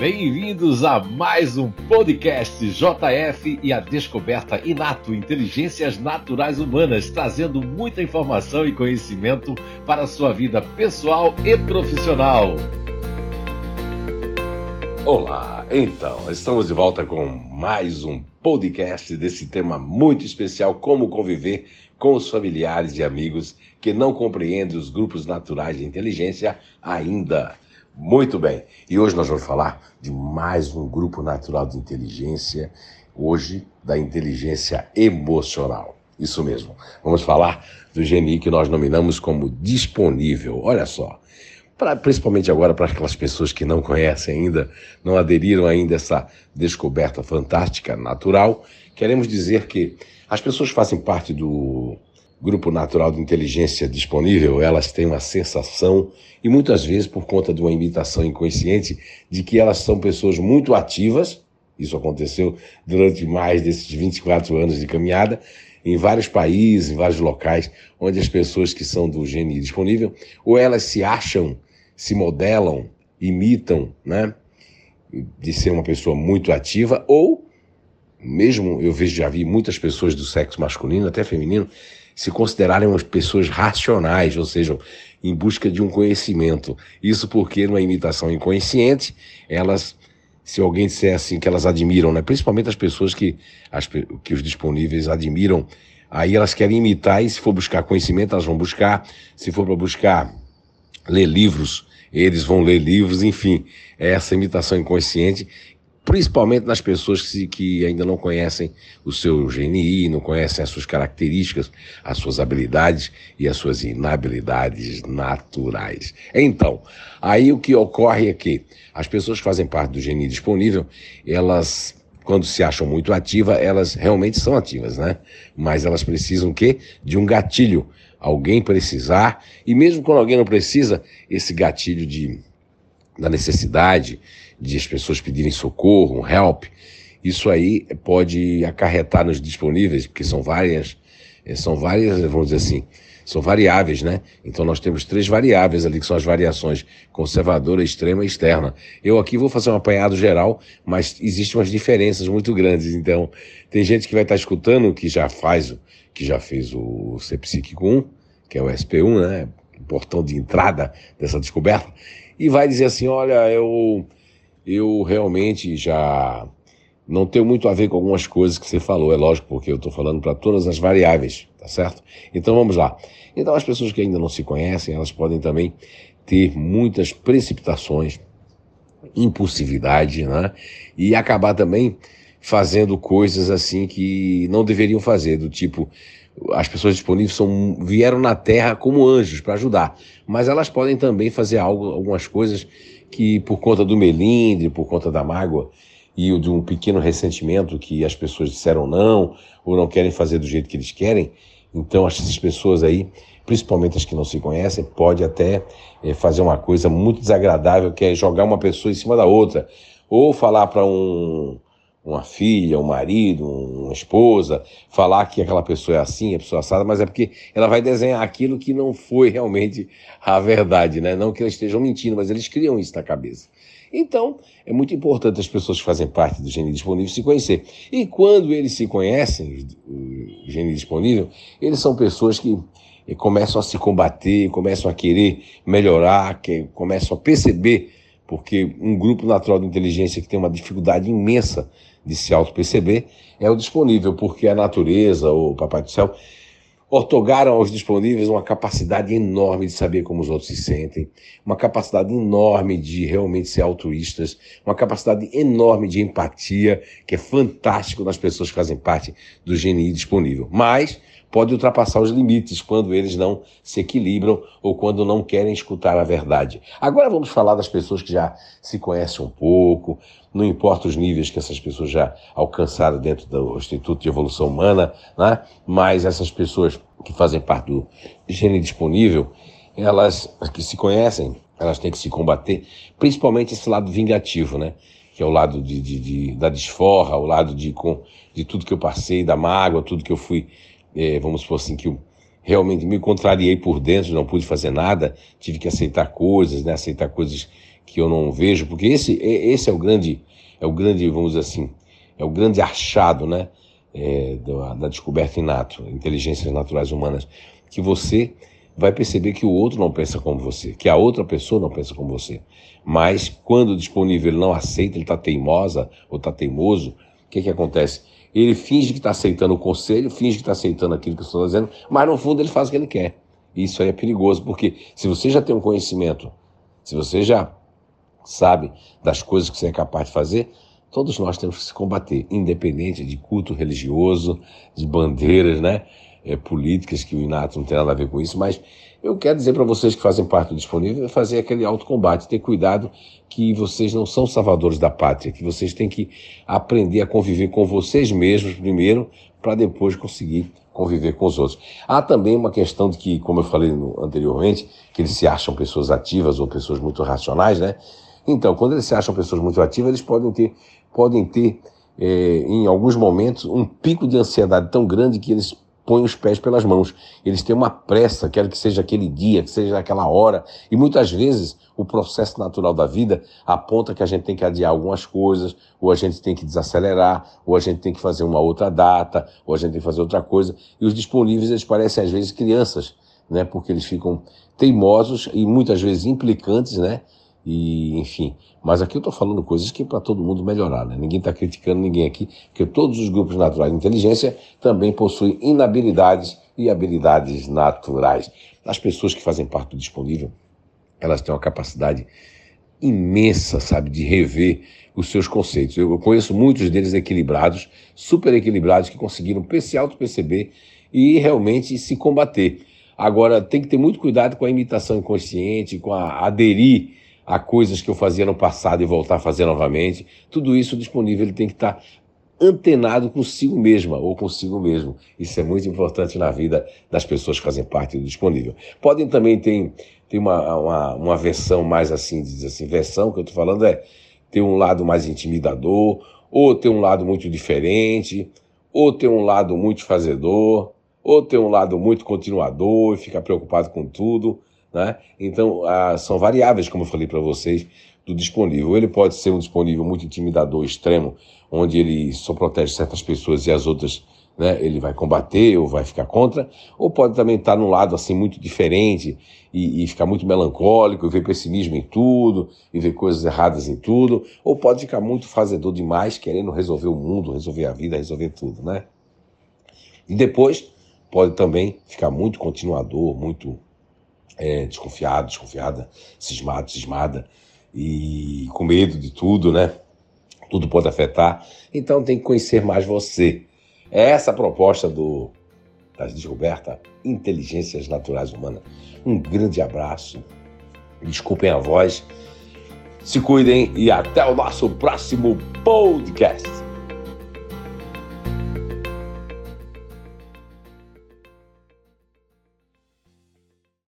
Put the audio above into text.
Bem-vindos a mais um podcast JF e a descoberta Inato Inteligências Naturais Humanas, trazendo muita informação e conhecimento para a sua vida pessoal e profissional. Olá, então, estamos de volta com mais um podcast desse tema muito especial: como conviver com os familiares e amigos que não compreendem os grupos naturais de inteligência ainda. Muito bem, e hoje nós vamos falar de mais um grupo natural de inteligência, hoje da inteligência emocional. Isso mesmo, vamos falar do GNI que nós nominamos como disponível. Olha só, pra, principalmente agora para aquelas pessoas que não conhecem ainda, não aderiram ainda a essa descoberta fantástica, natural, queremos dizer que as pessoas fazem parte do grupo natural de inteligência disponível, elas têm uma sensação, e muitas vezes por conta de uma imitação inconsciente, de que elas são pessoas muito ativas. Isso aconteceu durante mais desses 24 anos de caminhada, em vários países, em vários locais, onde as pessoas que são do GNI disponível, ou elas se acham, se modelam, imitam, né? De ser uma pessoa muito ativa, ou mesmo eu vejo, já vi muitas pessoas do sexo masculino, até feminino, se considerarem umas pessoas racionais, ou seja, em busca de um conhecimento. Isso porque, numa imitação inconsciente, elas, se alguém disser assim que elas admiram, né? principalmente as pessoas que, as, que os disponíveis admiram, aí elas querem imitar e se for buscar conhecimento, elas vão buscar. Se for para buscar ler livros, eles vão ler livros, enfim, é essa imitação inconsciente principalmente nas pessoas que, que, ainda não conhecem o seu GNI, não conhecem as suas características, as suas habilidades e as suas inabilidades naturais. Então, aí o que ocorre é que as pessoas que fazem parte do GNI disponível, elas quando se acham muito ativas, elas realmente são ativas, né? Mas elas precisam que de um gatilho, alguém precisar, e mesmo quando alguém não precisa, esse gatilho de da necessidade, de as pessoas pedirem socorro, um help, isso aí pode acarretar nos disponíveis, porque são várias, eh, são várias, vamos dizer assim, são variáveis, né? Então nós temos três variáveis ali, que são as variações conservadora, extrema e externa. Eu aqui vou fazer um apanhado geral, mas existem umas diferenças muito grandes. Então, tem gente que vai estar escutando que já faz, que já fez o CPSIC 1, que é o SP1, né? O portão de entrada dessa descoberta, e vai dizer assim: olha, eu eu realmente já não tenho muito a ver com algumas coisas que você falou, é lógico, porque eu estou falando para todas as variáveis, tá certo? Então vamos lá. Então as pessoas que ainda não se conhecem, elas podem também ter muitas precipitações, impulsividade, né? E acabar também fazendo coisas assim que não deveriam fazer, do tipo as pessoas disponíveis são, vieram na Terra como anjos para ajudar, mas elas podem também fazer algo, algumas coisas que por conta do melindre, por conta da mágoa e de um pequeno ressentimento que as pessoas disseram não ou não querem fazer do jeito que eles querem, então essas pessoas aí, principalmente as que não se conhecem, pode até é, fazer uma coisa muito desagradável que é jogar uma pessoa em cima da outra ou falar para um uma filha, um marido, uma esposa, falar que aquela pessoa é assim, é pessoa assada, mas é porque ela vai desenhar aquilo que não foi realmente a verdade, né? Não que eles estejam mentindo, mas eles criam isso na cabeça. Então, é muito importante as pessoas que fazem parte do Gene Disponível se conhecer. E quando eles se conhecem, o Gene Disponível, eles são pessoas que começam a se combater, começam a querer melhorar, que começam a perceber, porque um grupo natural de inteligência que tem uma dificuldade imensa de se auto-perceber é o disponível, porque a natureza, o Papai do Céu, otorgaram aos disponíveis uma capacidade enorme de saber como os outros se sentem, uma capacidade enorme de realmente ser altruístas, uma capacidade enorme de empatia, que é fantástico nas pessoas que fazem parte do GNI disponível. Mas pode ultrapassar os limites quando eles não se equilibram ou quando não querem escutar a verdade. Agora vamos falar das pessoas que já se conhecem um pouco, não importa os níveis que essas pessoas já alcançaram dentro do Instituto de Evolução Humana, né? mas essas pessoas que fazem parte do gene disponível, elas que se conhecem, elas têm que se combater, principalmente esse lado vingativo, né? que é o lado de, de, de da desforra, o lado de, com, de tudo que eu passei, da mágoa, tudo que eu fui é, vamos supor assim, que eu realmente me contrariei por dentro, não pude fazer nada, tive que aceitar coisas, né? Aceitar coisas que eu não vejo, porque esse, esse é o grande, é o grande, vamos dizer assim, é o grande achado, né? É, da, da descoberta inato, inteligências naturais humanas, que você vai perceber que o outro não pensa como você, que a outra pessoa não pensa como você. Mas quando disponível ele não aceita, ele está teimosa ou está teimoso, o que, que acontece? Ele finge que está aceitando o conselho, finge que está aceitando aquilo que eu estou dizendo, mas no fundo ele faz o que ele quer. Isso aí é perigoso, porque se você já tem um conhecimento, se você já sabe das coisas que você é capaz de fazer, todos nós temos que se combater, independente de culto religioso, de bandeiras, né? É, políticas, que o Inato não tem nada a ver com isso, mas eu quero dizer para vocês que fazem parte do disponível, é fazer aquele autocombate, ter cuidado que vocês não são salvadores da pátria, que vocês têm que aprender a conviver com vocês mesmos primeiro, para depois conseguir conviver com os outros. Há também uma questão de que, como eu falei anteriormente, que eles se acham pessoas ativas ou pessoas muito racionais, né? Então, quando eles se acham pessoas muito ativas, eles podem ter, podem ter é, em alguns momentos, um pico de ansiedade tão grande que eles põem os pés pelas mãos. Eles têm uma pressa, quer que seja aquele dia, que seja aquela hora. E muitas vezes o processo natural da vida aponta que a gente tem que adiar algumas coisas, ou a gente tem que desacelerar, ou a gente tem que fazer uma outra data, ou a gente tem que fazer outra coisa. E os disponíveis, eles parecem às vezes crianças, né? Porque eles ficam teimosos e muitas vezes implicantes, né? E, enfim, mas aqui eu estou falando coisas que é para todo mundo melhorar, né? Ninguém está criticando ninguém aqui, porque todos os grupos naturais de inteligência também possuem inabilidades e habilidades naturais. As pessoas que fazem parte do disponível, elas têm uma capacidade imensa, sabe, de rever os seus conceitos. Eu conheço muitos deles equilibrados, super equilibrados, que conseguiram se auto-perceber e realmente se combater. Agora, tem que ter muito cuidado com a imitação inconsciente, com a aderir a coisas que eu fazia no passado e voltar a fazer novamente. Tudo isso disponível, ele tem que estar antenado consigo mesma ou consigo mesmo. Isso é muito importante na vida das pessoas que fazem parte do disponível. Podem também ter, ter uma, uma, uma versão mais assim, diz assim, versão que eu estou falando é ter um lado mais intimidador, ou ter um lado muito diferente, ou ter um lado muito fazedor, ou ter um lado muito continuador e ficar preocupado com tudo. Né? Então, ah, são variáveis, como eu falei para vocês, do disponível. Ele pode ser um disponível muito intimidador, extremo, onde ele só protege certas pessoas e as outras né, ele vai combater ou vai ficar contra, ou pode também estar num lado assim muito diferente e, e, ficar muito melancólico, e ver pessimismo em tudo, e ver coisas erradas em tudo, ou pode ficar muito fazedor demais, querendo resolver o mundo, resolver a vida, resolver tudo, né? E depois pode também ficar muito continuador, muito é, desconfiado, desconfiada, cismado, cismada, e com medo de tudo, né? Tudo pode afetar. Então tem que conhecer mais você. É essa a proposta do da descoberta Inteligências Naturais Humanas. Um grande abraço. Desculpem a voz. Se cuidem e até o nosso próximo podcast.